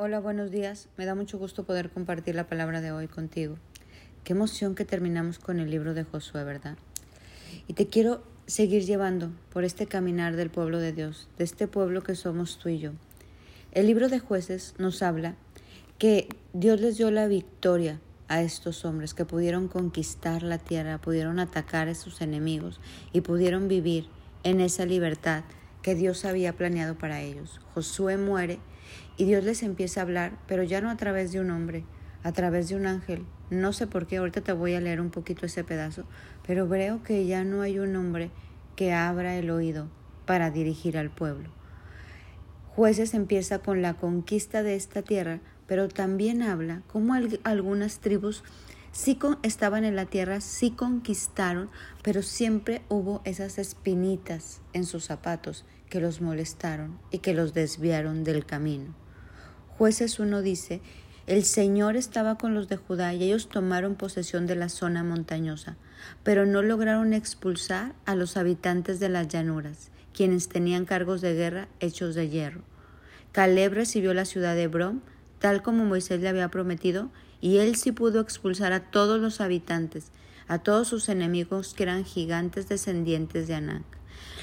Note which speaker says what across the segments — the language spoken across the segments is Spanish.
Speaker 1: Hola, buenos días. Me da mucho gusto poder compartir la palabra de hoy contigo. Qué emoción que terminamos con el libro de Josué, ¿verdad? Y te quiero seguir llevando por este caminar del pueblo de Dios, de este pueblo que somos tú y yo. El libro de jueces nos habla que Dios les dio la victoria a estos hombres que pudieron conquistar la tierra, pudieron atacar a sus enemigos y pudieron vivir en esa libertad que Dios había planeado para ellos. Josué muere y Dios les empieza a hablar, pero ya no a través de un hombre, a través de un ángel. No sé por qué, ahorita te voy a leer un poquito ese pedazo, pero veo que ya no hay un hombre que abra el oído para dirigir al pueblo. Jueces empieza con la conquista de esta tierra, pero también habla cómo algunas tribus sí estaban en la tierra, sí conquistaron, pero siempre hubo esas espinitas en sus zapatos que los molestaron y que los desviaron del camino. Jueces 1 dice, el Señor estaba con los de Judá y ellos tomaron posesión de la zona montañosa, pero no lograron expulsar a los habitantes de las llanuras, quienes tenían cargos de guerra hechos de hierro. Caleb recibió la ciudad de Hebrón, tal como Moisés le había prometido, y él sí pudo expulsar a todos los habitantes, a todos sus enemigos que eran gigantes descendientes de Anak.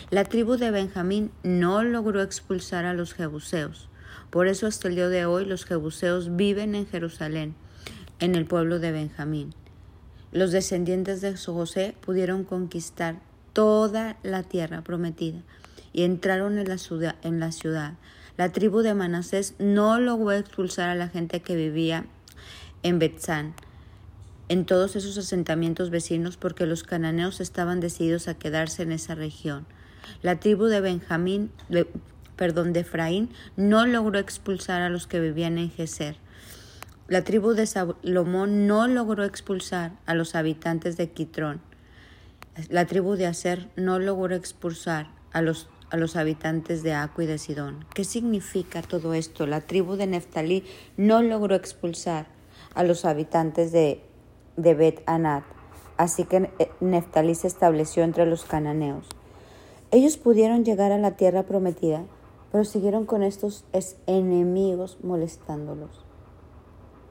Speaker 1: La tribu de Benjamín no logró expulsar a los jebuseos. Por eso hasta el día de hoy los jebuseos viven en Jerusalén, en el pueblo de Benjamín. Los descendientes de José pudieron conquistar toda la tierra prometida y entraron en la ciudad. En la, ciudad. la tribu de Manasés no logró expulsar a la gente que vivía en Betzán, en todos esos asentamientos vecinos, porque los cananeos estaban decididos a quedarse en esa región. La tribu de Benjamín, perdón, de Efraín, no logró expulsar a los que vivían en Geser. La tribu de Salomón no logró expulsar a los habitantes de Quitrón. La tribu de Aser no logró expulsar a los, a los habitantes de Acu y de Sidón. ¿Qué significa todo esto? La tribu de Neftalí no logró expulsar a los habitantes de, de Bet Anat. Así que eh, Neftalí se estableció entre los cananeos. Ellos pudieron llegar a la tierra prometida, pero siguieron con estos enemigos molestándolos.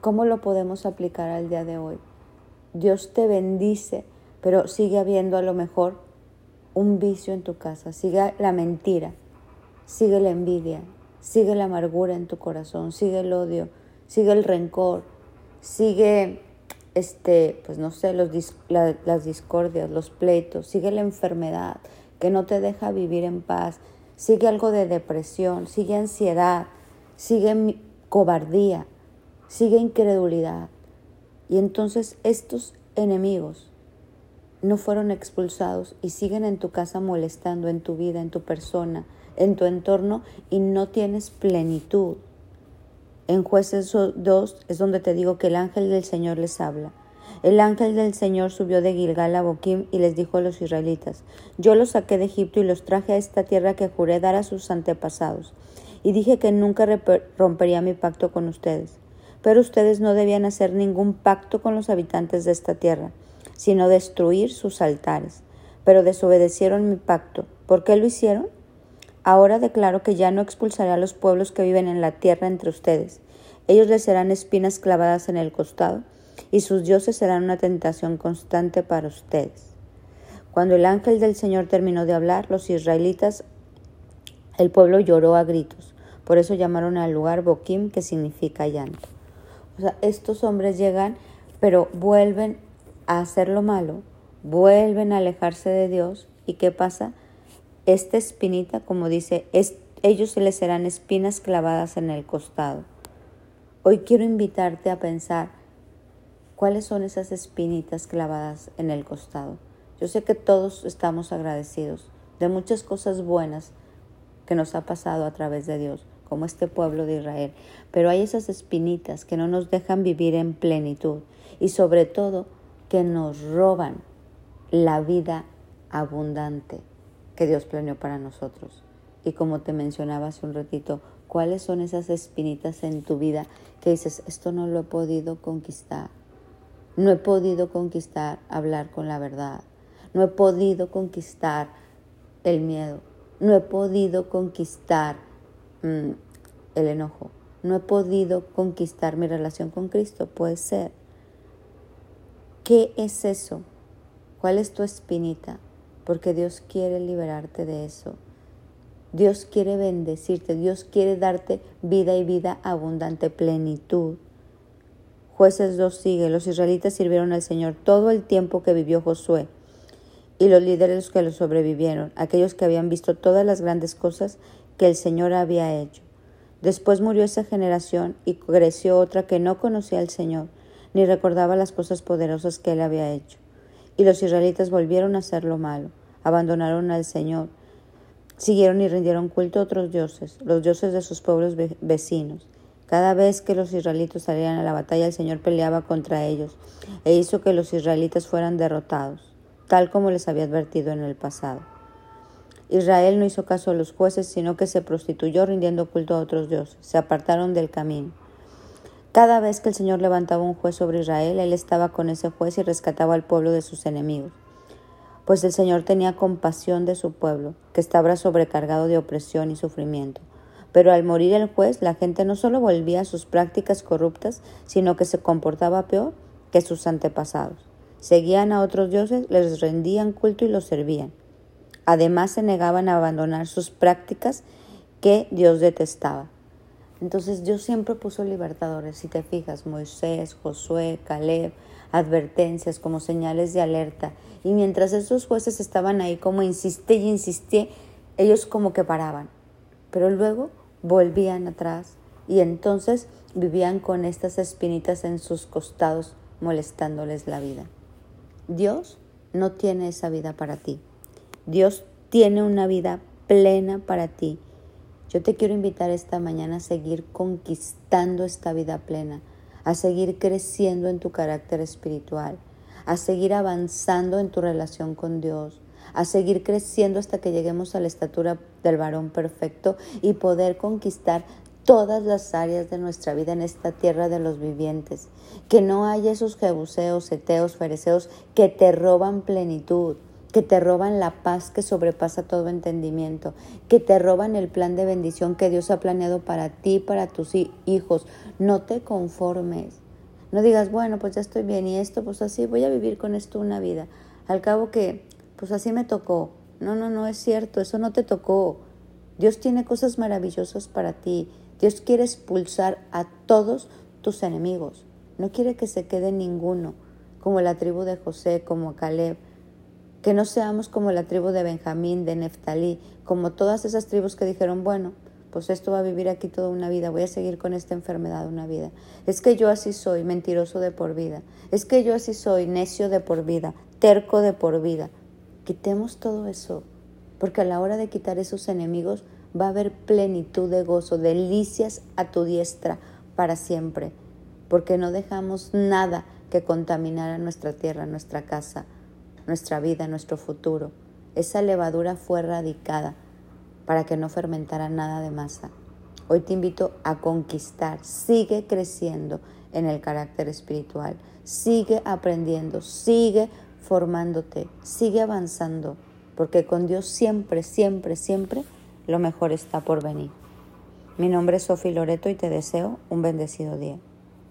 Speaker 1: ¿Cómo lo podemos aplicar al día de hoy? Dios te bendice, pero sigue habiendo a lo mejor un vicio en tu casa, sigue la mentira, sigue la envidia, sigue la amargura en tu corazón, sigue el odio, sigue el rencor, sigue, este, pues no sé, los, las discordias, los pleitos, sigue la enfermedad que no te deja vivir en paz, sigue algo de depresión, sigue ansiedad, sigue cobardía, sigue incredulidad. Y entonces estos enemigos no fueron expulsados y siguen en tu casa molestando, en tu vida, en tu persona, en tu entorno y no tienes plenitud. En jueces 2 es donde te digo que el ángel del Señor les habla. El ángel del Señor subió de Gilgal a Boquim y les dijo a los israelitas, Yo los saqué de Egipto y los traje a esta tierra que juré dar a sus antepasados. Y dije que nunca rompería mi pacto con ustedes. Pero ustedes no debían hacer ningún pacto con los habitantes de esta tierra, sino destruir sus altares. Pero desobedecieron mi pacto. ¿Por qué lo hicieron? Ahora declaro que ya no expulsaré a los pueblos que viven en la tierra entre ustedes. Ellos les serán espinas clavadas en el costado, y sus dioses serán una tentación constante para ustedes. Cuando el ángel del Señor terminó de hablar, los israelitas, el pueblo lloró a gritos. Por eso llamaron al lugar Boquim, que significa llanto. O sea, estos hombres llegan, pero vuelven a hacer lo malo, vuelven a alejarse de Dios. ¿Y qué pasa? Esta espinita, como dice, ellos se les serán espinas clavadas en el costado. Hoy quiero invitarte a pensar cuáles son esas espinitas clavadas en el costado. Yo sé que todos estamos agradecidos de muchas cosas buenas que nos ha pasado a través de Dios, como este pueblo de Israel, pero hay esas espinitas que no nos dejan vivir en plenitud y sobre todo que nos roban la vida abundante que Dios planeó para nosotros. Y como te mencionaba hace un ratito, ¿cuáles son esas espinitas en tu vida que dices, esto no lo he podido conquistar? No he podido conquistar hablar con la verdad. No he podido conquistar el miedo. No he podido conquistar mm, el enojo. no he podido conquistar mi relación con Cristo. Puede ser. ¿Qué es eso? ¿Cuál es tu espinita? Porque Dios quiere liberarte de eso. Dios quiere bendecirte, Dios quiere darte vida y vida abundante, plenitud. Jueces 2 sigue, los israelitas sirvieron al Señor todo el tiempo que vivió Josué y los líderes que lo sobrevivieron, aquellos que habían visto todas las grandes cosas que el Señor había hecho. Después murió esa generación y creció otra que no conocía al Señor, ni recordaba las cosas poderosas que él había hecho. Y los israelitas volvieron a hacer lo malo, abandonaron al Señor, siguieron y rindieron culto a otros dioses, los dioses de sus pueblos vecinos. Cada vez que los israelitas salían a la batalla, el Señor peleaba contra ellos e hizo que los israelitas fueran derrotados tal como les había advertido en el pasado. Israel no hizo caso a los jueces, sino que se prostituyó rindiendo culto a otros dioses. Se apartaron del camino. Cada vez que el Señor levantaba un juez sobre Israel, Él estaba con ese juez y rescataba al pueblo de sus enemigos. Pues el Señor tenía compasión de su pueblo, que estaba sobrecargado de opresión y sufrimiento. Pero al morir el juez, la gente no solo volvía a sus prácticas corruptas, sino que se comportaba peor que sus antepasados. Seguían a otros dioses, les rendían culto y los servían. Además se negaban a abandonar sus prácticas que Dios detestaba. Entonces Dios siempre puso libertadores, si te fijas, Moisés, Josué, Caleb, advertencias como señales de alerta. Y mientras esos jueces estaban ahí como insistí y insistí, ellos como que paraban. Pero luego volvían atrás y entonces vivían con estas espinitas en sus costados molestándoles la vida. Dios no tiene esa vida para ti. Dios tiene una vida plena para ti. Yo te quiero invitar esta mañana a seguir conquistando esta vida plena, a seguir creciendo en tu carácter espiritual, a seguir avanzando en tu relación con Dios, a seguir creciendo hasta que lleguemos a la estatura del varón perfecto y poder conquistar todas las áreas de nuestra vida en esta tierra de los vivientes. Que no haya esos jebuseos, eteos, fereceos que te roban plenitud, que te roban la paz que sobrepasa todo entendimiento, que te roban el plan de bendición que Dios ha planeado para ti, para tus hijos. No te conformes. No digas, bueno, pues ya estoy bien y esto, pues así voy a vivir con esto una vida. Al cabo que, pues así me tocó. No, no, no es cierto, eso no te tocó. Dios tiene cosas maravillosas para ti. Dios quiere expulsar a todos tus enemigos. No quiere que se quede ninguno, como la tribu de José, como Caleb. Que no seamos como la tribu de Benjamín, de Neftalí, como todas esas tribus que dijeron, bueno, pues esto va a vivir aquí toda una vida, voy a seguir con esta enfermedad una vida. Es que yo así soy, mentiroso de por vida. Es que yo así soy, necio de por vida, terco de por vida. Quitemos todo eso, porque a la hora de quitar esos enemigos va a haber plenitud de gozo, delicias a tu diestra para siempre, porque no dejamos nada que contaminara nuestra tierra, nuestra casa, nuestra vida, nuestro futuro. Esa levadura fue radicada para que no fermentara nada de masa. Hoy te invito a conquistar, sigue creciendo en el carácter espiritual, sigue aprendiendo, sigue formándote, sigue avanzando, porque con Dios siempre, siempre, siempre lo mejor está por venir. Mi nombre es Sofi Loreto y te deseo un bendecido día.